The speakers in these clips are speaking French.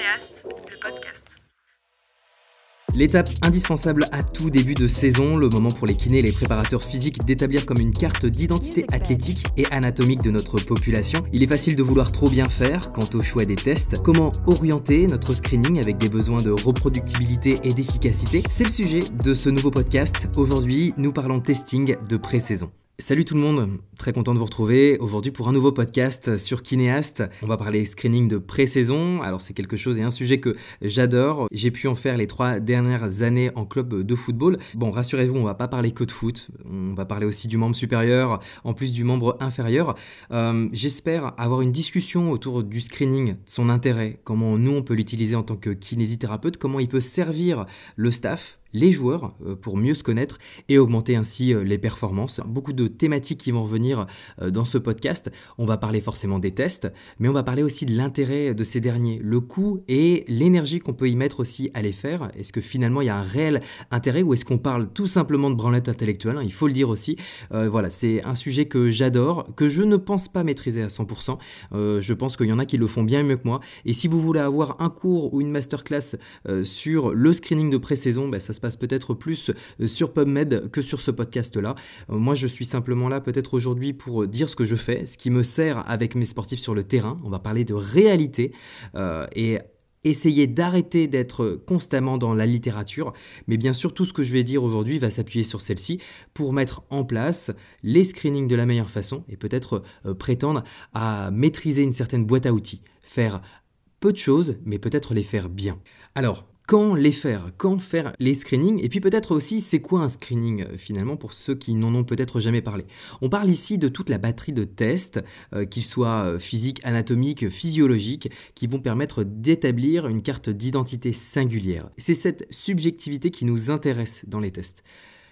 Kinéaste, le podcast. L'étape indispensable à tout début de saison, le moment pour les kinés et les préparateurs physiques d'établir comme une carte d'identité athlétique et anatomique de notre population. Il est facile de vouloir trop bien faire quant au choix des tests. Comment orienter notre screening avec des besoins de reproductibilité et d'efficacité? C'est le sujet de ce nouveau podcast. Aujourd'hui, nous parlons testing de pré-saison. Salut tout le monde, très content de vous retrouver aujourd'hui pour un nouveau podcast sur Kinéast. On va parler screening de pré-saison. Alors c'est quelque chose et un sujet que j'adore. J'ai pu en faire les trois dernières années en club de football. Bon, rassurez-vous, on va pas parler que de foot. On va parler aussi du membre supérieur en plus du membre inférieur. Euh, j'espère avoir une discussion autour du screening, son intérêt, comment nous on peut l'utiliser en tant que kinésithérapeute, comment il peut servir le staff les joueurs euh, pour mieux se connaître et augmenter ainsi euh, les performances. Beaucoup de thématiques qui vont revenir euh, dans ce podcast. On va parler forcément des tests, mais on va parler aussi de l'intérêt de ces derniers, le coût et l'énergie qu'on peut y mettre aussi à les faire. Est-ce que finalement il y a un réel intérêt ou est-ce qu'on parle tout simplement de branlette intellectuelle hein, Il faut le dire aussi. voilà, c'est un sujet que j'adore, que je ne pense pas maîtriser à 100%. je pense qu'il y en a qui le font bien mieux que moi. Et si vous voulez avoir un cours ou une masterclass sur le screening de pré-saison, bah, ça se passe peut-être plus euh, sur PubMed que sur ce podcast-là. Euh, moi, je suis simplement là peut-être aujourd'hui pour dire ce que je fais, ce qui me sert avec mes sportifs sur le terrain. On va parler de réalité euh, et essayer d'arrêter d'être constamment dans la littérature, mais bien sûr tout ce que je vais dire aujourd'hui va s'appuyer sur celle-ci pour mettre en place les screenings de la meilleure façon et peut-être prétendre à maîtriser une certaine boîte à outils, faire peu de choses, mais peut-être les faire bien. Alors, quand les faire, quand faire les screenings, et puis peut-être aussi c'est quoi un screening euh, finalement pour ceux qui n'en ont peut-être jamais parlé? On parle ici de toute la batterie de tests, euh, qu'ils soient euh, physiques, anatomiques, physiologiques, qui vont permettre d'établir une carte d'identité singulière. C'est cette subjectivité qui nous intéresse dans les tests.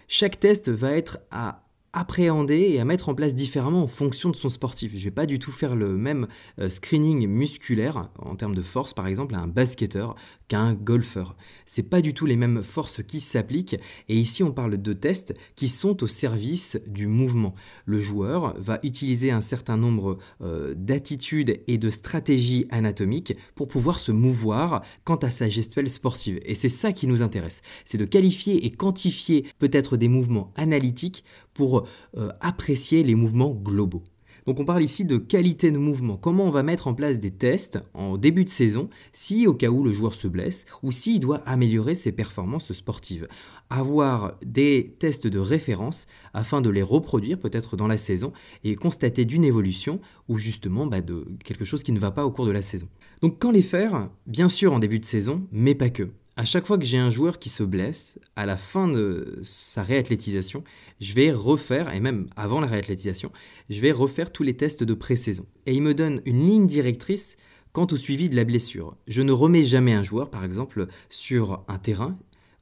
Chaque test va être à appréhender et à mettre en place différemment en fonction de son sportif. Je ne vais pas du tout faire le même euh, screening musculaire en termes de force par exemple à un basketteur qu'à un golfeur. C'est pas du tout les mêmes forces qui s'appliquent et ici on parle de tests qui sont au service du mouvement. Le joueur va utiliser un certain nombre euh, d'attitudes et de stratégies anatomiques pour pouvoir se mouvoir quant à sa gestuelle sportive et c'est ça qui nous intéresse. C'est de qualifier et quantifier peut-être des mouvements analytiques pour euh, apprécier les mouvements globaux. Donc on parle ici de qualité de mouvement. Comment on va mettre en place des tests en début de saison si au cas où le joueur se blesse ou s'il doit améliorer ses performances sportives? Avoir des tests de référence afin de les reproduire peut-être dans la saison et constater d'une évolution ou justement bah, de quelque chose qui ne va pas au cours de la saison. Donc quand les faire? Bien sûr en début de saison, mais pas que à chaque fois que j'ai un joueur qui se blesse, à la fin de sa réathlétisation, je vais refaire, et même avant la réathlétisation, je vais refaire tous les tests de pré-saison. Et il me donne une ligne directrice quant au suivi de la blessure. Je ne remets jamais un joueur, par exemple, sur un terrain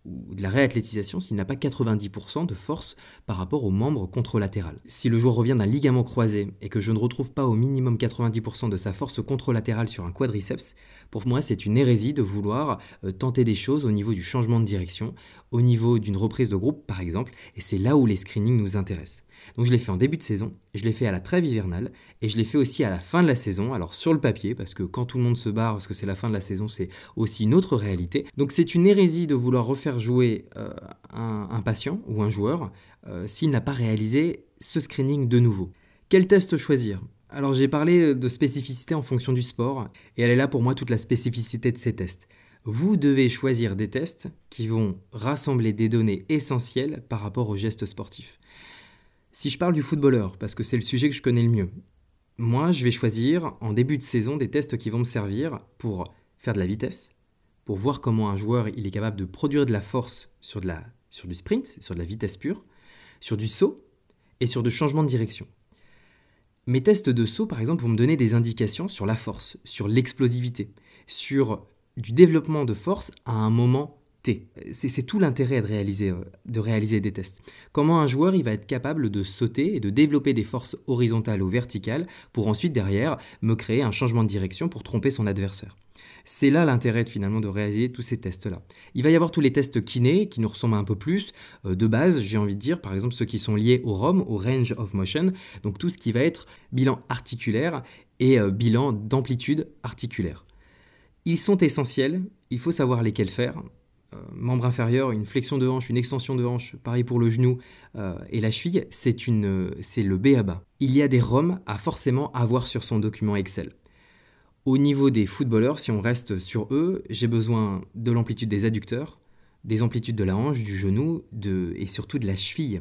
ou de la réathlétisation s'il n'a pas 90% de force par rapport au membre contralatéral. Si le joueur revient d'un ligament croisé et que je ne retrouve pas au minimum 90% de sa force contralatérale sur un quadriceps, pour moi c'est une hérésie de vouloir euh, tenter des choses au niveau du changement de direction, au niveau d'une reprise de groupe par exemple, et c'est là où les screenings nous intéressent. Donc je l'ai fait en début de saison, je l'ai fait à la trêve hivernale, et je l'ai fait aussi à la fin de la saison, alors sur le papier, parce que quand tout le monde se barre, parce que c'est la fin de la saison, c'est aussi une autre réalité. Donc c'est une hérésie de vouloir refaire jouer euh, un, patient ou un joueur euh, s'il n'a pas réalisé ce screening de nouveau. Quel test choisir? Alors j'ai parlé de spécificité en fonction du sport, et elle est là pour moi toute la spécificité de ces tests. Vous devez choisir des tests qui vont rassembler des données essentielles par rapport aux gestes sportifs. Si je parle du footballeur, parce que c'est le sujet que je connais le mieux, moi je vais choisir en début de saison des tests qui vont me servir pour faire de la vitesse, pour voir comment un joueur est capable de produire de la force sur, du sprint, sur de la vitesse pure, sur du saut et sur de changement de direction. Mes tests de saut, par exemple, vont me donner des indications sur la force, sur l'explosivité, sur du développement de force à un moment c'est tout l'intérêt de réaliser, de réaliser des tests. Comment un joueur il va être capable de sauter et de développer des forces horizontales ou verticales pour ensuite derrière me créer un changement de direction pour tromper son adversaire? C'est là l'intérêt finalement de réaliser tous ces tests-là. Il va y avoir tous les tests kinés qui nous ressemblent un peu plus euh, de base, j'ai envie de dire, par exemple ceux qui sont liés au ROM, au range of motion, donc tout ce qui va être bilan articulaire et euh, bilan d'amplitude articulaire. Ils sont essentiels, il faut savoir lesquels faire. Euh, membre inférieur, une flexion de hanche, une extension de hanche, pareil pour le genou euh, et la cheville, c'est, c'est le B à bas. Il y a des ROM à forcément avoir sur son document Excel. Au niveau des footballeurs, si on reste sur eux, j'ai besoin de l'amplitude des adducteurs, des amplitudes de la hanche, du genou de, et surtout de la cheville.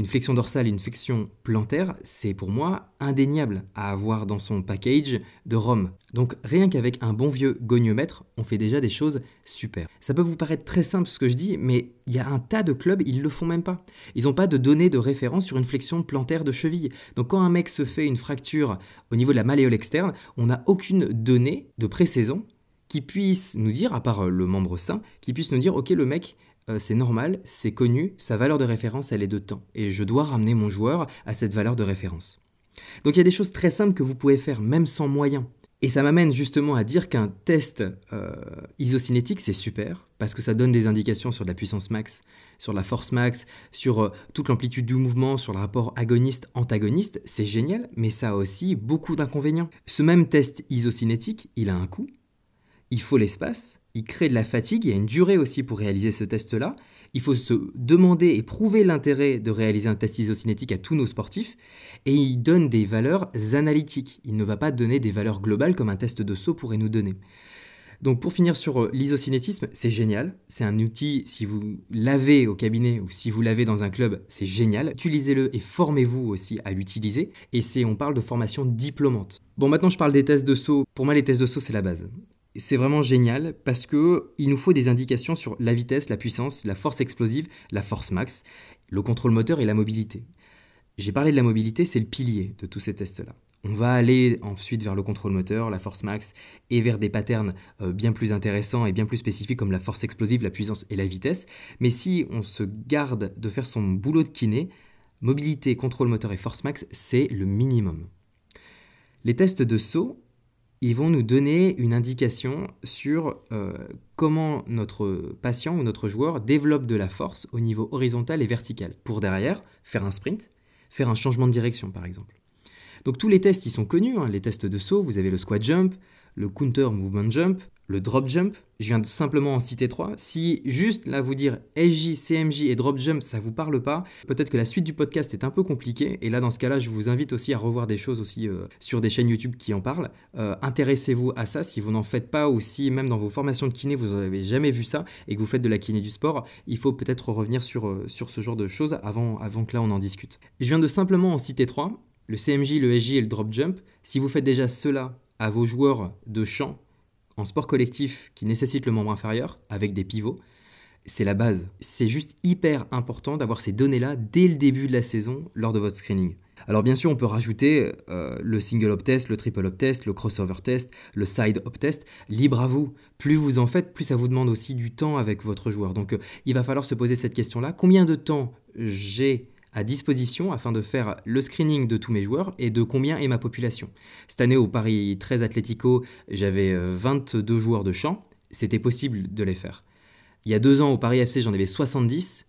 Une flexion dorsale et une flexion plantaire, c'est pour moi indéniable à avoir dans son package de ROM. Donc rien qu'avec un bon vieux goniomètre, on fait déjà des choses super. Ça peut vous paraître très simple ce que je dis, mais il y a un tas de clubs, ils le font même pas. Ils n'ont pas de données de référence sur une flexion plantaire de cheville. Donc quand un mec se fait une fracture au niveau de la malléole externe, on n'a aucune donnée de pré-saison qui puisse nous dire, à part le membre sain, qui puisse nous dire, ok, le mec, euh, c'est normal, c'est connu, sa valeur de référence, elle est de temps. Et je dois ramener mon joueur à cette valeur de référence. Donc il y a des choses très simples que vous pouvez faire, même sans moyens. Et ça m'amène justement à dire qu'un test euh, isocinétique, c'est super, parce que ça donne des indications sur la puissance max, sur la force max, sur euh, toute l'amplitude du mouvement, sur le rapport agoniste-antagoniste, c'est génial, mais ça a aussi beaucoup d'inconvénients. Ce même test isocinétique, il a un coût, il faut l'espace, il crée de la fatigue, il y a une durée aussi pour réaliser ce test-là. Il faut se demander et prouver l'intérêt de réaliser un test isocinétique à tous nos sportifs. Et il donne des valeurs analytiques. Il ne va pas donner des valeurs globales comme un test de saut pourrait nous donner. Donc pour finir sur euh, l'isocinétisme, c'est génial. C'est un outil, si vous l'avez au cabinet ou si vous l'avez dans un club, c'est génial. Utilisez-le et formez-vous aussi à l'utiliser. Et c'est, on parle de formation diplômante. Bon, maintenant je parle des tests de saut. Pour moi, les tests de saut, c'est la base c'est vraiment génial parce que il nous faut des indications sur la vitesse, la puissance, la force explosive, la force max, le contrôle moteur et la mobilité. J'ai parlé de la mobilité, c'est le pilier de tous ces tests-là. On va aller ensuite vers le contrôle moteur, la force max, et vers des patterns euh, bien plus intéressants et bien plus spécifiques comme la force explosive, la puissance et la vitesse. Mais si on se garde de faire son boulot de kiné, mobilité, contrôle moteur et force max, c'est le minimum. Les tests de saut, ils vont nous donner une indication sur euh, comment notre patient ou notre joueur développe de la force au niveau horizontal et vertical, pour derrière faire un sprint, faire un changement de direction par exemple. Donc tous les tests, ils sont connus, hein. les tests de saut, vous avez le squat jump, le counter movement jump, le drop jump, je viens simplement en citer trois. Si juste là vous dire SJ, CMJ et drop jump, ça vous parle pas, peut-être que la suite du podcast est un peu compliquée. Et là, dans ce cas-là, je vous invite aussi à revoir des choses aussi euh, sur des chaînes YouTube qui en parlent. Euh, intéressez-vous à ça. Si vous n'en faites pas aussi, même dans vos formations de kiné, vous n'avez jamais vu ça et que vous faites de la kiné du sport, il faut peut-être revenir sur, euh, sur ce genre de choses avant, avant que là on en discute. Je viens de simplement en citer trois le CMJ, le SJ et le drop jump. Si vous faites déjà cela à vos joueurs de champ en sport collectif qui nécessite le membre inférieur avec des pivots, c'est la base. C'est juste hyper important d'avoir ces données-là dès le début de la saison lors de votre screening. Alors bien sûr, on peut rajouter euh, le single up test, le triple up test, le crossover test, le side up test. Libre à vous. Plus vous en faites, plus ça vous demande aussi du temps avec votre joueur. Donc euh, il va falloir se poser cette question-là. Combien de temps j'ai à disposition afin de faire le screening de tous mes joueurs et de combien est ma population. Cette année au Paris 13 Atlético, j'avais 22 euh, joueurs de champ, c'était possible de les faire. Il y a deux ans au Paris FC, j'en avais 70,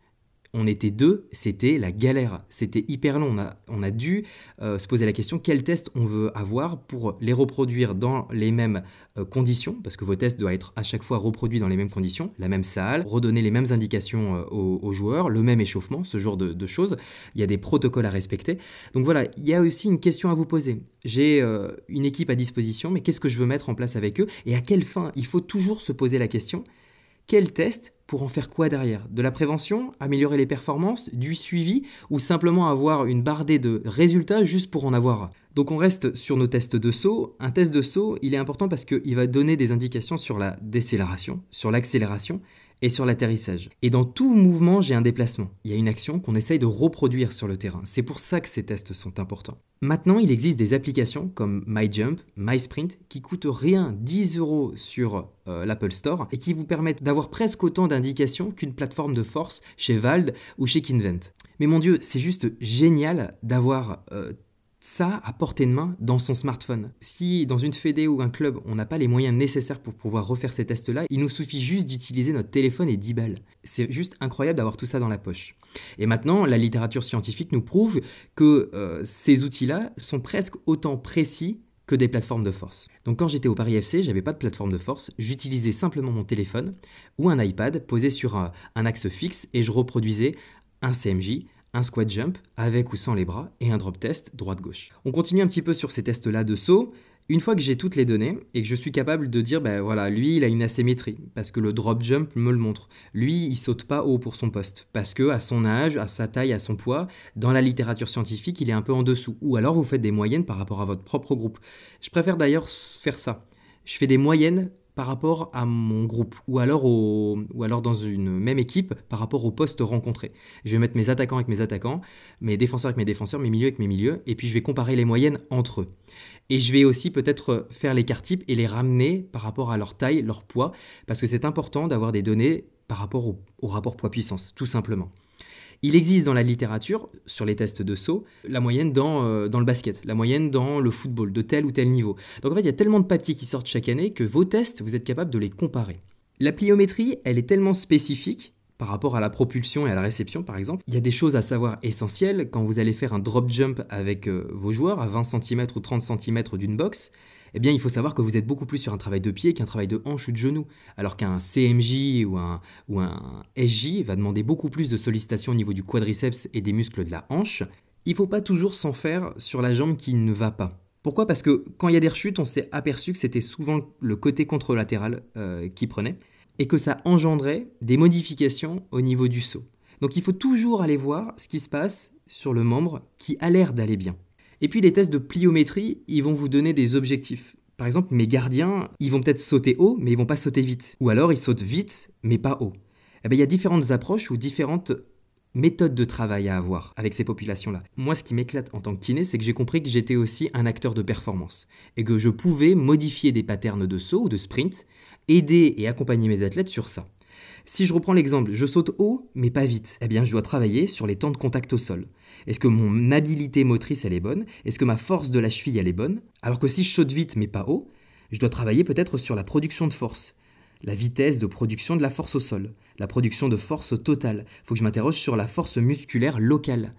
on était deux, c'était la galère, c'était hyper long. On a, dû euh, se poser la question quel test on veut avoir pour les reproduire dans les mêmes euh, conditions, parce que vos tests doivent être à chaque fois reproduits dans les mêmes conditions, la même salle, redonner les mêmes indications euh, aux, joueurs, le même échauffement, ce genre de, choses. Il y a des protocoles à respecter. Donc voilà, il y a aussi une question à vous poser. J'ai une équipe à disposition, mais qu'est-ce que je veux mettre en place avec eux? Et à quelle fin? Il faut toujours se poser la question quel test pour en faire quoi derrière? De la prévention, améliorer les performances, du suivi ou simplement avoir une bardée de résultats juste pour en avoir? Donc on reste sur nos tests de saut. Un test de saut, il est important parce qu'il va donner des indications sur la décélération, sur l'accélération et sur l'atterrissage. Et dans tout mouvement, j'ai un déplacement. Il y a une action qu'on essaye de reproduire sur le terrain. C'est pour ça que ces tests sont importants. Maintenant, il existe des applications comme MyJump, MySprint, qui coûtent rien, 10 euros sur euh, l'Apple Store, et qui vous permettent d'avoir presque autant d'indications qu'une plateforme de force chez Vald ou chez Kinvent. Mais mon Dieu, c'est juste génial d'avoir euh, ça à portée de main dans son smartphone. Si dans une fédé ou un club, on n'a pas les moyens nécessaires pour pouvoir refaire ces tests-là, il nous suffit juste d'utiliser notre téléphone et 10 balles. C'est juste incroyable d'avoir tout ça dans la poche. Et maintenant, la littérature scientifique nous prouve que euh, ces outils-là sont presque autant précis que des plateformes de force. Donc quand j'étais au Paris FC, j'avais pas de plateforme de force, j'utilisais simplement mon téléphone ou un iPad posé sur un, un axe fixe et je reproduisais un CMJ, un squat jump avec ou sans les bras et un drop test droite-gauche. On continue un petit peu sur ces tests-là de saut. Une fois que j'ai toutes les données et que je suis capable de dire, ben voilà, lui, il a une asymétrie parce que le drop jump me le montre. Lui, il saute pas haut pour son poste parce que à son âge, à sa taille, à son poids, dans la littérature scientifique, il est un peu en dessous. Ou alors vous faites des moyennes par rapport à votre propre groupe. Je préfère d'ailleurs faire ça. Je fais des moyennes par rapport à mon groupe ou alors, ou alors dans une même équipe par rapport au poste rencontré. Je vais mettre mes attaquants avec mes attaquants, mes défenseurs avec mes défenseurs, mes milieux avec mes milieux, et puis je vais comparer les moyennes entre eux. Et je vais aussi peut-être faire l'écart type et les ramener par rapport à leur taille, leur poids, parce que c'est important d'avoir des données par rapport au, au rapport poids-puissance, tout simplement. Il existe dans la littérature, sur les tests de saut, la moyenne dans, euh, dans le basket, la moyenne dans le football, de tel ou tel niveau. Donc en fait, il y a tellement de papiers qui sortent chaque année que vos tests, vous êtes capable de les comparer. La pliométrie, elle est tellement spécifique par rapport à la propulsion et à la réception par exemple. Il y a des choses à savoir essentielles quand vous allez faire un drop jump avec euh, vos joueurs à 20 cm ou 30 cm d'une box eh bien, il faut savoir que vous êtes beaucoup plus sur un travail de pied qu'un travail de hanche ou de genou. Alors qu'un CMJ ou un, ou un SJ va demander beaucoup plus de sollicitation au niveau du quadriceps et des muscles de la hanche. Il ne faut pas toujours s'en faire sur la jambe qui ne va pas. Pourquoi? Parce que quand il y a des rechutes, on s'est aperçu que c'était souvent le côté contralatéral euh, qui prenait et que ça engendrait des modifications au niveau du saut. Donc il faut toujours aller voir ce qui se passe sur le membre qui a l'air d'aller bien. Et puis les tests de pliométrie, ils vont vous donner des objectifs. Par exemple, mes gardiens, ils vont peut-être sauter haut, mais ils vont pas sauter vite. Ou alors ils sautent vite, mais pas haut. Eh bien, il y a différentes approches ou différentes méthodes de travail à avoir avec ces populations-là. Moi, ce qui m'éclate en tant que kiné, c'est que j'ai compris que j'étais aussi un acteur de performance et que je pouvais modifier des patterns de saut ou de sprint, aider et accompagner mes athlètes sur ça. Si je reprends l'exemple, je saute haut mais pas vite, eh bien je dois travailler sur les temps de contact au sol. Est-ce que mon habilité motrice elle est bonne? Est-ce que ma force de la cheville elle est bonne? Alors que si je saute vite mais pas haut, je dois travailler peut-être sur la production de force, la vitesse de production de la force au sol, la production de force totale. Il faut que je m'interroge sur la force musculaire locale.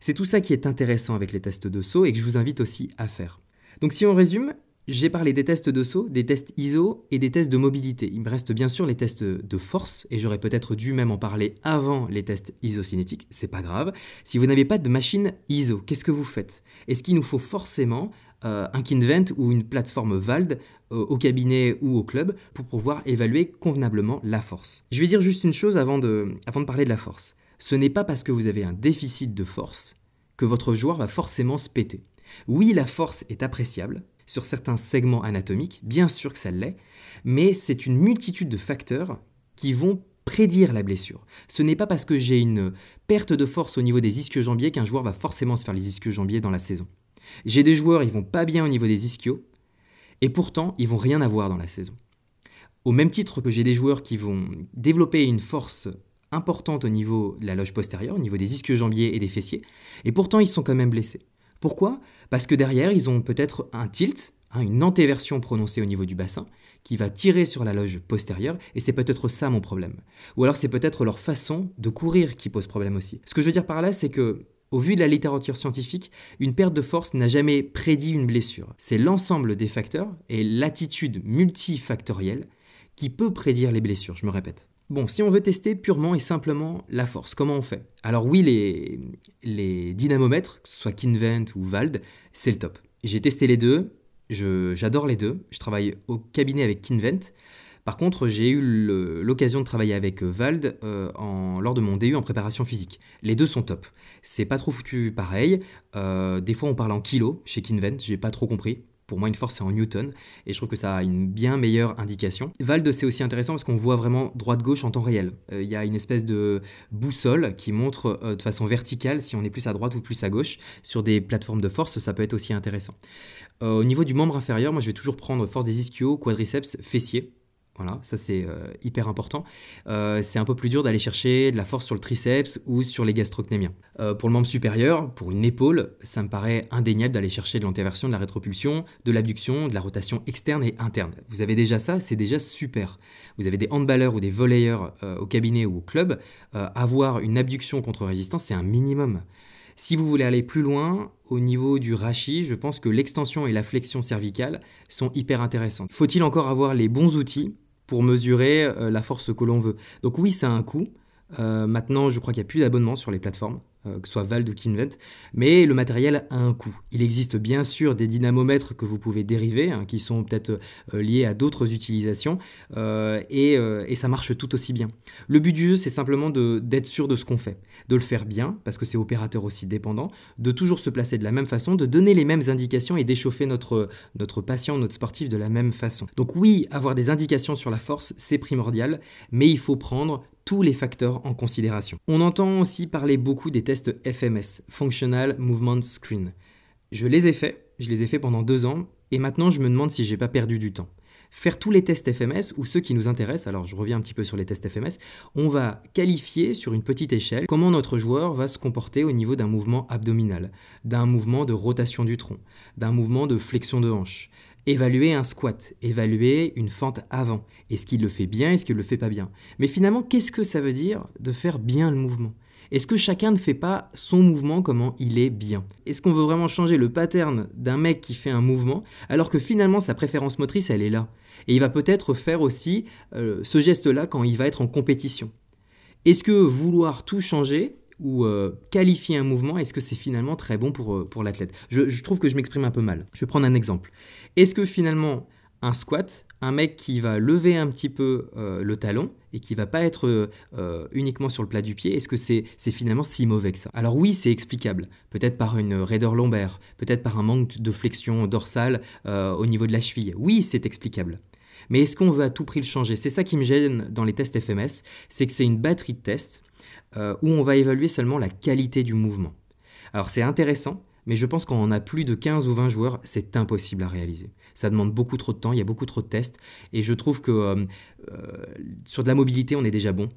C'est tout ça qui est intéressant avec les tests de saut et que je vous invite aussi à faire. Donc si on résume, j'ai parlé des tests de saut, des tests ISO et des tests de mobilité. Il me reste bien sûr les tests de force et j'aurais peut-être dû même en parler avant les tests isocinétiques. C'est pas grave. Si vous n'avez pas de machine ISO, qu'est-ce que vous faites? Est-ce qu'il nous faut forcément euh, un Kinvent ou une plateforme VALD euh, au cabinet ou au club pour pouvoir évaluer convenablement la force? Je vais dire juste une chose avant de, avant de parler de la force. Ce n'est pas parce que vous avez un déficit de force que votre joueur va forcément se péter. Oui, la force est appréciable, sur certains segments anatomiques, bien sûr que ça l'est, mais c'est une multitude de facteurs qui vont prédire la blessure. Ce n'est pas parce que j'ai une perte de force au niveau des ischio-jambiers qu'un joueur va forcément se faire les ischio-jambiers dans la saison. J'ai des joueurs, ils vont pas bien au niveau des ischios, et pourtant, ils vont rien avoir dans la saison. Au même titre que j'ai des joueurs qui vont développer une force importante au niveau de la loge postérieure, au niveau des ischio-jambiers et des fessiers, et pourtant ils sont quand même blessés. Pourquoi? Parce que derrière, ils ont peut-être un tilt, hein, une antéversion prononcée au niveau du bassin, qui va tirer sur la loge postérieure, et c'est peut-être ça mon problème. Ou alors c'est peut-être leur façon de courir qui pose problème aussi. Ce que je veux dire par là, c'est que au vu de la littérature scientifique, une perte de force n'a jamais prédit une blessure. C'est l'ensemble des facteurs et l'attitude multifactorielle qui peut prédire les blessures, je me répète. Bon, si on veut tester purement et simplement la force, comment on fait? Alors oui, les, dynamomètres, que ce soit Kinvent ou Vald, c'est le top. J'ai testé les deux, j'adore les deux. Je travaille au cabinet avec Kinvent. Par contre, j'ai eu l'occasion de travailler avec Vald euh, lors de mon DU en préparation physique. Les deux sont top. C'est pas trop foutu pareil. Euh, des fois, on parle en kilos chez Kinvent, j'ai pas trop compris. Pour moi, une force, c'est en newton, et je trouve que ça a une bien meilleure indication. Vald, c'est aussi intéressant parce qu'on voit vraiment droite-gauche en temps réel. Euh, il y a une espèce de boussole qui montre euh, de façon verticale si on est plus à droite ou plus à gauche. Sur des plateformes de force, ça peut être aussi intéressant. Euh, au niveau du membre inférieur, moi, je vais toujours prendre force des ischios, quadriceps, fessiers. Voilà, ça c'est euh, hyper important. Euh, c'est un peu plus dur d'aller chercher de la force sur le triceps ou sur les gastrocnémiens. Euh, pour le membre supérieur, pour une épaule, ça me paraît indéniable d'aller chercher de l'antéversion, de la rétropulsion, de l'abduction, de la rotation externe et interne. Vous avez déjà ça, c'est déjà super. Vous avez des handballeurs ou des volleyeurs au cabinet ou au club, avoir une abduction contre résistance, c'est un minimum. Si vous voulez aller plus loin, au niveau du rachis, je pense que l'extension et la flexion cervicale sont hyper intéressantes. Faut-il encore avoir les bons outils pour mesurer euh, la force que l'on veut Donc oui, ça a un coût. Euh, maintenant, je crois qu'il n'y a plus d'abonnement sur les plateformes. Euh, que ce soit Vald ou Kinvent, mais le matériel a un coût. Il existe bien sûr des dynamomètres que vous pouvez dériver, hein, qui sont peut-être euh, liés à d'autres utilisations, euh, et, ça marche tout aussi bien. Le but du jeu, c'est simplement d'être sûr de ce qu'on fait, de le faire bien, parce que c'est opérateur aussi dépendant, de toujours se placer de la même façon, de donner les mêmes indications et d'échauffer notre patient, notre sportif de la même façon. Donc oui, avoir des indications sur la force, c'est primordial, mais il faut prendre tous les facteurs en considération. On entend aussi parler beaucoup des tests FMS, Functional Movement Screen. Je les ai faits, je les ai faits pendant deux ans, et maintenant je me demande si j'ai pas perdu du temps. Faire tous les tests FMS ou ceux qui nous intéressent, alors je reviens un petit peu sur les tests FMS, on va qualifier sur une petite échelle comment notre joueur va se comporter au niveau d'un mouvement abdominal, d'un mouvement de rotation du tronc, d'un mouvement de flexion de hanche, évaluer un squat, évaluer une fente avant. Est-ce qu'il le fait bien, est-ce qu'il le fait pas bien? Mais finalement, qu'est-ce que ça veut dire de faire bien le mouvement? Est-ce que chacun ne fait pas son mouvement comment il est bien? Est-ce qu'on veut vraiment changer le pattern d'un mec qui fait un mouvement alors que finalement sa préférence motrice elle est là? Et il va peut-être faire aussi euh, ce geste-là quand il va être en compétition. Est-ce que vouloir tout changer ou euh, qualifier un mouvement, est-ce que c'est finalement très bon pour, euh, pour l'athlète? Je, trouve que je m'exprime un peu mal. Je vais prendre un exemple. Est-ce que finalement un squat, un mec qui va lever un petit peu euh, le talon et qui va pas être uniquement sur le plat du pied, est-ce que c'est finalement si mauvais que ça? Alors oui, c'est explicable. Peut-être par une raideur lombaire, peut-être par un manque de flexion dorsale au niveau de la cheville. Oui, c'est explicable. Mais est-ce qu'on veut à tout prix le changer? C'est ça qui me gêne dans les tests FMS, c'est que c'est une batterie de tests euh, où on va évaluer seulement la qualité du mouvement. Alors c'est intéressant, mais je pense qu'on a plus de 15 ou 20 joueurs, c'est impossible à réaliser. Ça demande beaucoup trop de temps, il y a beaucoup trop de tests, et je trouve que euh, euh, sur de la mobilité, on est déjà bon.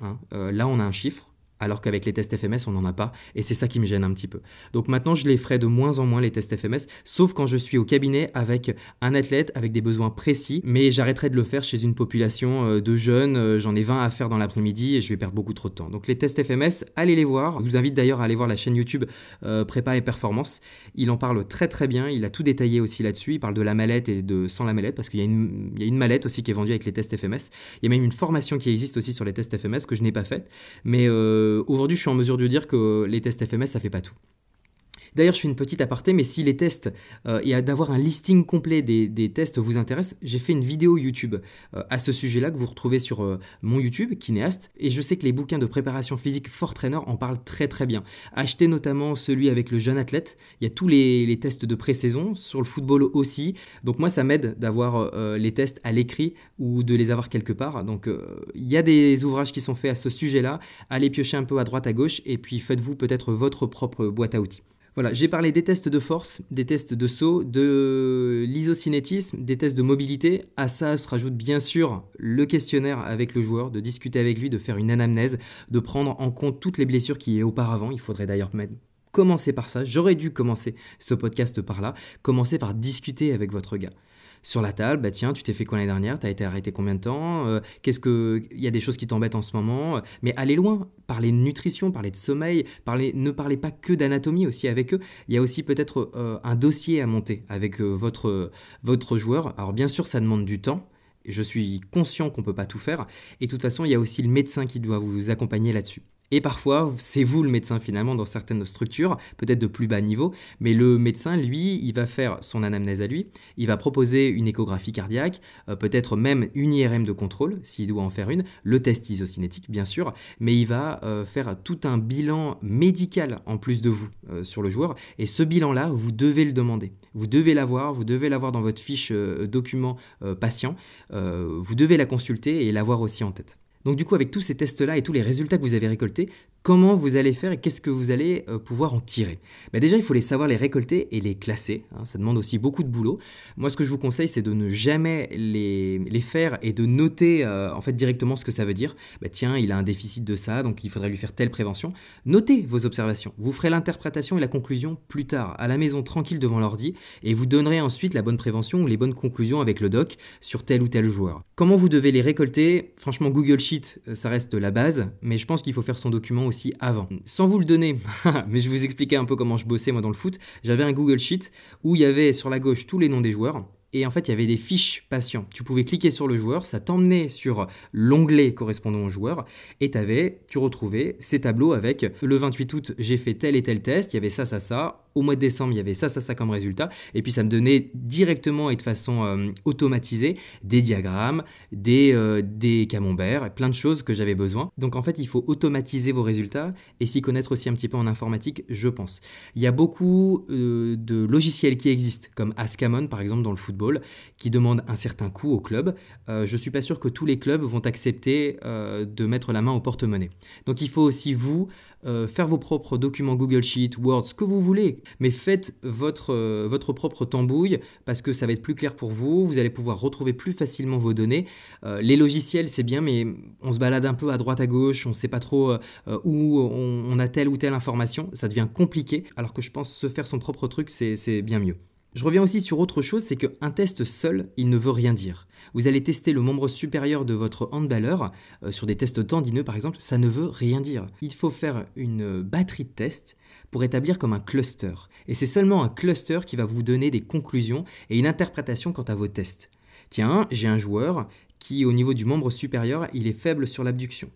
Hein. là, on a un chiffre, alors qu'avec les tests FMS, on n'en a pas, et c'est ça qui me gêne un petit peu. Donc maintenant, je les ferai de moins en moins, les tests FMS, sauf quand je suis au cabinet avec un athlète avec des besoins précis, mais j'arrêterai de le faire chez une population euh, de jeunes, euh, j'en ai 20 à faire dans l'après-midi, et je vais perdre beaucoup trop de temps. Donc les tests FMS, allez les voir, je vous invite d'ailleurs à aller voir la chaîne YouTube euh, Prépa et Performance, il en parle très très bien, il a tout détaillé aussi là-dessus, il parle de la mallette et de sans la mallette, parce qu'il y, a une mallette aussi qui est vendue avec les tests FMS, il y a même une formation qui existe aussi sur les tests FMS que je n'ai pas faite, mais... Euh, aujourd'hui, je suis en mesure de dire que les tests FMS, ça fait pas tout. D'ailleurs, je fais une petite aparté, mais si les tests euh, et d'avoir un listing complet des, tests vous intéresse, j'ai fait une vidéo YouTube euh, à ce sujet-là que vous retrouvez sur euh, mon YouTube, Kinéast. Et je sais que les bouquins de préparation physique Fort Trainer en parlent très très bien. Achetez notamment celui avec le jeune athlète. Il y a tous les, tests de pré-saison, sur le football aussi. Donc moi, ça m'aide d'avoir les tests à l'écrit ou de les avoir quelque part. Donc il y a des ouvrages qui sont faits à ce sujet-là. Allez piocher un peu à droite à gauche et puis faites-vous peut-être votre propre boîte à outils. Voilà, j'ai parlé des tests de force, des tests de saut, de l'isocinétisme, des tests de mobilité. À ça se rajoute bien sûr le questionnaire avec le joueur, de discuter avec lui, de faire une anamnèse, de prendre en compte toutes les blessures qui y auparavant. Il faudrait d'ailleurs commencer par ça. J'aurais dû commencer ce podcast par là. Commencer par discuter avec votre gars sur la table, bah tiens, tu t'es fait quoi l'année dernière, tu as été arrêté combien de temps, euh, qu'est-ce que il y a des choses qui t'embêtent en ce moment, mais allez loin, parlez de nutrition, parlez de sommeil, parlez, ne parlez pas que d'anatomie aussi avec eux, il y a aussi peut-être euh, un dossier à monter avec euh, votre, votre joueur. Alors bien sûr, ça demande du temps, je suis conscient qu'on ne peut pas tout faire. Et de toute façon, il y a aussi le médecin qui doit vous accompagner là-dessus. Et parfois, c'est vous le médecin finalement dans certaines structures, peut-être de plus bas niveau, mais le médecin, lui, il va faire son anamnèse à lui, il va proposer une échographie cardiaque, euh, peut-être même une IRM de contrôle, s'il doit en faire une, le test isocinétique bien sûr, mais il va euh, faire tout un bilan médical en plus de vous euh, sur le joueur, et ce bilan-là, vous devez le demander. Vous devez l'avoir, vous devez l'avoir dans votre fiche document patient, vous devez la consulter et l'avoir aussi en tête. Donc du coup, avec tous ces tests-là et tous les résultats que vous avez récoltés, comment vous allez faire et qu'est-ce que vous allez euh, pouvoir en tirer bah, Déjà, il faut les savoir les récolter et les classer. Hein. ça demande aussi beaucoup de boulot. Moi, ce que je vous conseille, c'est de ne jamais les, faire et de noter euh, en fait directement ce que ça veut dire. Bah, tiens, il a un déficit de ça, donc il faudrait lui faire telle prévention. Notez vos observations. Vous ferez l'interprétation et la conclusion plus tard, à la maison, tranquille devant l'ordi, et vous donnerez ensuite la bonne prévention ou les bonnes conclusions avec le doc sur tel ou tel joueur. Comment vous devez les récolter? Franchement, Google Sheet, euh, ça reste la base, mais je pense qu'il faut faire son document aussi avant. Sans vous le donner, mais je vous expliquer un peu comment je bossais moi dans le foot, j'avais un Google Sheet où il y avait sur la gauche tous les noms des joueurs et en fait il y avait des fiches patients. Tu pouvais cliquer sur le joueur, ça t'emmenait sur l'onglet correspondant au joueur et avais, tu retrouvais ces tableaux avec le 28 août j'ai fait tel et tel test, il y avait ça, ça, ça. Au mois de décembre il y avait ça, ça, ça comme résultat et puis ça me donnait directement et de façon euh, automatisée des diagrammes, des, euh, des camemberts, plein de choses que j'avais besoin. Donc en fait il faut automatiser vos résultats et s'y connaître aussi un petit peu en informatique, je pense. Il y a beaucoup euh, de logiciels qui existent comme Ascamon par exemple dans le football qui demande un certain coût au club. Je ne suis pas sûr que tous les clubs vont accepter de mettre la main au porte-monnaie. Donc il faut aussi vous euh, faire vos propres documents Google Sheet, Word, ce que vous voulez, mais faites votre, votre propre tambouille parce que ça va être plus clair pour vous, vous allez pouvoir retrouver plus facilement vos données. les logiciels, c'est bien, mais on se balade un peu à droite à gauche, on ne sait pas trop où on, on a telle ou telle information, ça devient compliqué, alors que je pense se faire son propre truc, c'est bien mieux. Je reviens aussi sur autre chose, c'est qu'un test seul, il ne veut rien dire. Vous allez tester le membre supérieur de votre handballeur euh, sur des tests tendineux par exemple, ça ne veut rien dire. Il faut faire une batterie de tests pour établir comme un cluster. Et c'est seulement un cluster qui va vous donner des conclusions et une interprétation quant à vos tests. Tiens, j'ai un joueur qui au niveau du membre supérieur, il est faible sur l'abduction.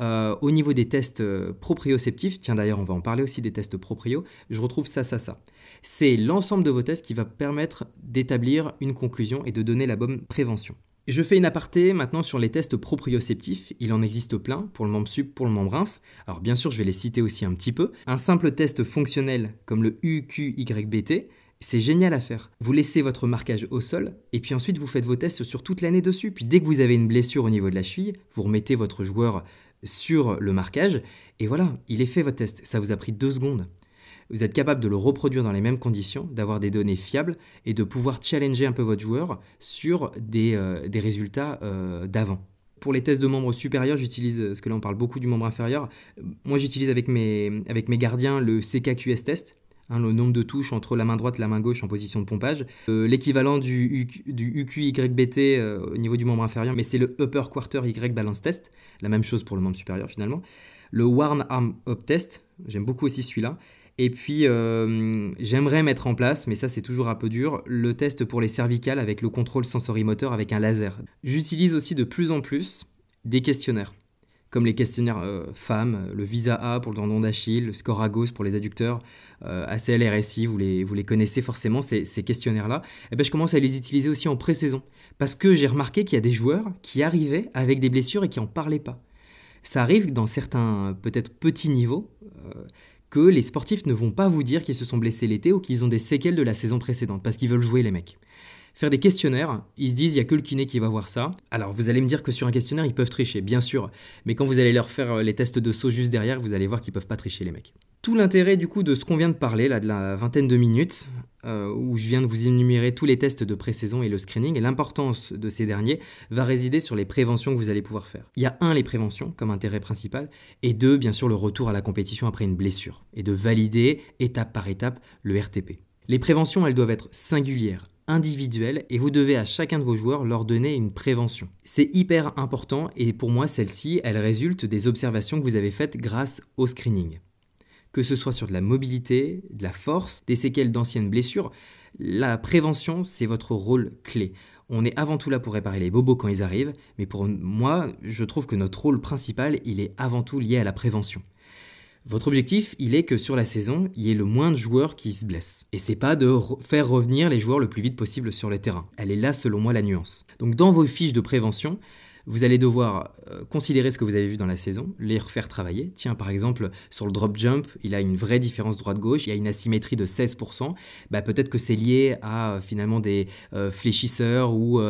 Euh, au niveau des tests euh, proprioceptifs, tiens d'ailleurs on va en parler aussi des tests proprio, je retrouve ça, ça, ça. C'est l'ensemble de vos tests qui va permettre d'établir une conclusion et de donner la bonne prévention. Je fais une aparté maintenant sur les tests proprioceptifs. Il en existe plein pour le membre sup, pour le membre inf. Alors bien sûr, je vais les citer aussi un petit peu. Un simple test fonctionnel comme le UQYBT, c'est génial à faire. Vous laissez votre marquage au sol et puis ensuite vous faites vos tests sur toute l'année dessus. Puis dès que vous avez une blessure au niveau de la cheville, vous remettez votre joueur sur le marquage. Et voilà, il est fait votre test. Ça vous a pris deux secondes. Vous êtes capable de le reproduire dans les mêmes conditions, d'avoir des données fiables et de pouvoir challenger un peu votre joueur sur des, euh, résultats euh, d'avant. Pour les tests de membres supérieurs, j'utilise, parce que là on parle beaucoup du membre inférieur, moi j'utilise avec mes, avec mes gardiens le CKQS test, Hein, le nombre de touches entre la main droite et la main gauche en position de pompage. Euh, l'équivalent du, du UQYBT euh, au niveau du membre inférieur, mais c'est le Upper Quarter Y Balance Test, la même chose pour le membre supérieur finalement. Le Warm Arm Up Test, j'aime beaucoup aussi celui-là. Et puis, euh, j'aimerais mettre en place, mais ça c'est toujours un peu dur, le test pour les cervicales avec le contrôle sensorimoteur avec un laser. J'utilise aussi de plus en plus des questionnaires comme les questionnaires euh, femmes, le Visa A pour le tendon d'Achille, le Scoragos pour les adducteurs, euh, ACL-RSI, vous les, vous les connaissez forcément, ces, questionnaires-là, et eh ben, je commence à les utiliser aussi en pré-saison. Parce que j'ai remarqué qu'il y a des joueurs qui arrivaient avec des blessures et qui n'en parlaient pas. Ça arrive dans certains, peut-être petits niveaux, euh, que les sportifs ne vont pas vous dire qu'ils se sont blessés l'été ou qu'ils ont des séquelles de la saison précédente, parce qu'ils veulent jouer les mecs faire des questionnaires. Ils se disent, il n'y a que le kiné qui va voir ça. Alors, vous allez me dire que sur un questionnaire, ils peuvent tricher, bien sûr. Mais quand vous allez leur faire euh, les tests de saut juste derrière, vous allez voir qu'ils peuvent pas tricher, les mecs. Tout l'intérêt, du coup, de ce qu'on vient de parler, là, de la vingtaine de minutes, euh, où je viens de vous énumérer tous les tests de pré-saison et le screening, et l'importance de ces derniers va résider sur les préventions que vous allez pouvoir faire. Il y a un, les préventions comme intérêt principal, et deux, bien sûr, le retour à la compétition après une blessure, et de valider étape par étape le RTP. Les préventions, elles doivent être singulières, individuelle et vous devez à chacun de vos joueurs leur donner une prévention. C'est hyper important et pour moi celle-ci, elle résulte des observations que vous avez faites grâce au screening. Que ce soit sur de la mobilité, de la force, des séquelles d'anciennes blessures, la prévention, c'est votre rôle clé. On est avant tout là pour réparer les bobos quand ils arrivent, mais pour moi, je trouve que notre rôle principal, il est avant tout lié à la prévention. Votre objectif, il est que sur la saison, il y ait le moins de joueurs qui se blessent. Et c'est pas de faire revenir les joueurs le plus vite possible sur le terrain. Elle est là selon moi la nuance. Donc dans vos fiches de prévention, vous allez devoir euh, considérer ce que vous avez vu dans la saison, les refaire travailler. Tiens, par exemple, sur le drop jump, il a une vraie différence droite-gauche, il y a une asymétrie de 16%. Bah, peut-être que c'est lié à euh, finalement des euh, fléchisseurs ou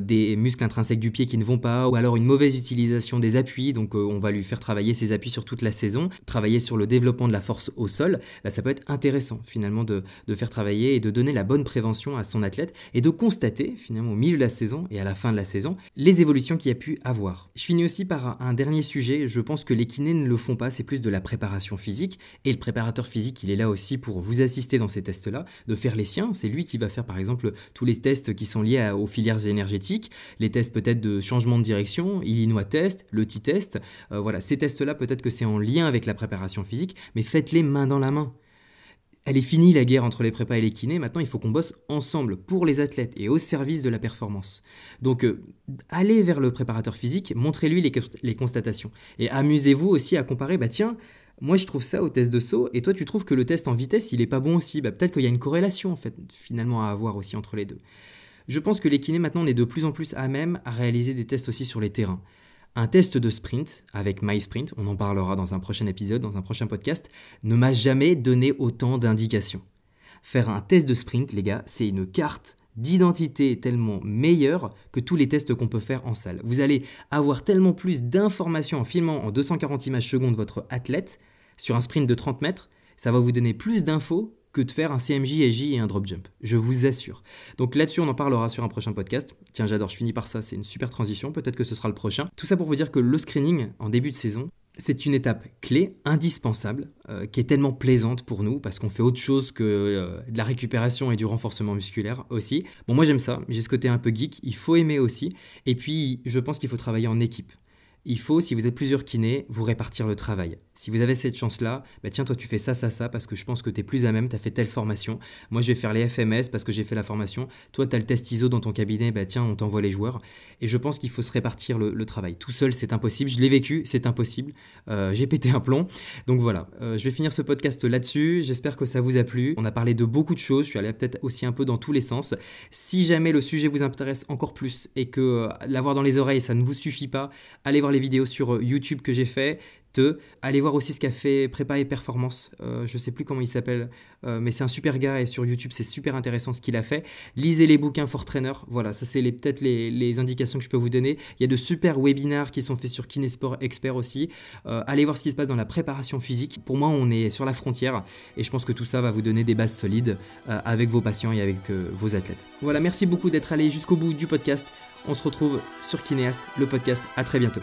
des muscles intrinsèques du pied qui ne vont pas, ou alors une mauvaise utilisation des appuis. Donc on va lui faire travailler ses appuis sur toute la saison, travailler sur le développement de la force au sol. Bah, ça peut être intéressant finalement de, de faire travailler et de donner la bonne prévention à son athlète et de constater finalement au milieu de la saison et à la fin de la saison les évolutions a avoir. Je finis aussi par un dernier sujet, je pense que les kinés ne le font pas, c'est plus de la préparation physique, et le préparateur physique, il est là aussi pour vous assister dans ces tests-là, de faire les siens, c'est lui qui va faire par exemple tous les tests qui sont liés aux filières énergétiques, les tests peut-être de changement de direction, Illinois test, le T-test, euh, voilà, ces tests-là peut-être que c'est en lien avec la préparation physique, mais faites-les main dans la main elle est finie la guerre entre les prépas et les kinés, maintenant il faut qu'on bosse ensemble pour les athlètes et au service de la performance. Donc euh, allez vers le préparateur physique, montrez-lui les, constatations et amusez-vous aussi à comparer, bah tiens, moi je trouve ça au test de saut et toi tu trouves que le test en vitesse il est pas bon aussi, bah, peut-être qu'il y a une corrélation en fait finalement à avoir aussi entre les deux. Je pense que les kinés maintenant on est de plus en plus à même à réaliser des tests aussi sur les terrains. Un test de sprint avec MySprint, on en parlera dans un prochain épisode, dans un prochain podcast, ne m'a jamais donné autant d'indications. Faire un test de sprint, les gars, c'est une carte d'identité tellement meilleure que tous les tests qu'on peut faire en salle. Vous allez avoir tellement plus d'informations en filmant en 240 images secondes votre athlète sur un sprint de 30 mètres, ça va vous donner plus d'infos que de faire un CMJ, AJ et un drop jump. Je vous assure. Donc là-dessus, on en parlera sur un prochain podcast. Tiens, j'adore, je finis par ça, c'est une super transition. Peut-être que ce sera le prochain. Tout ça pour vous dire que le screening en début de saison, c'est une étape clé, indispensable, euh, qui est tellement plaisante pour nous parce qu'on fait autre chose que euh, de la récupération et du renforcement musculaire aussi. Bon, moi j'aime ça, j'ai ce côté un peu geek, il faut aimer aussi. Et puis, je pense qu'il faut travailler en équipe il faut, si vous êtes plusieurs kinés, vous répartir le travail. Si vous avez cette chance-là, bah tiens, toi tu fais ça, ça, ça, parce que je pense que tu es plus à même, tu as fait telle formation. Moi je vais faire les FMS parce que j'ai fait la formation. Toi tu as le test ISO dans ton cabinet, bah tiens, on t'envoie les joueurs. Et je pense qu'il faut se répartir le, travail. Tout seul, c'est impossible. Je l'ai vécu, c'est impossible. Euh, j'ai pété un plomb. Donc voilà, euh, je vais finir ce podcast là-dessus. J'espère que ça vous a plu. On a parlé de beaucoup de choses. Je suis allé peut-être aussi un peu dans tous les sens. Si jamais le sujet vous intéresse encore plus et que euh, l'avoir dans les oreilles, ça ne vous suffit pas, allez voir les vidéos sur euh, YouTube que j'ai fait. Te, allez voir aussi ce qu'a fait Prépa et Performance. Euh, je sais plus comment il s'appelle, euh, mais c'est un super gars et sur YouTube c'est super intéressant ce qu'il a fait. Lisez les bouquins For Trainer. Voilà, ça c'est peut-être les, indications que je peux vous donner. Il y a de super webinars qui sont faits sur Kinesport Expert aussi. allez voir ce qui se passe dans la préparation physique. Pour moi, on est sur la frontière et je pense que tout ça va vous donner des bases solides avec vos patients et avec vos athlètes. Voilà, merci beaucoup d'être allé jusqu'au bout du podcast. On se retrouve sur Kinéast, le podcast. À très bientôt.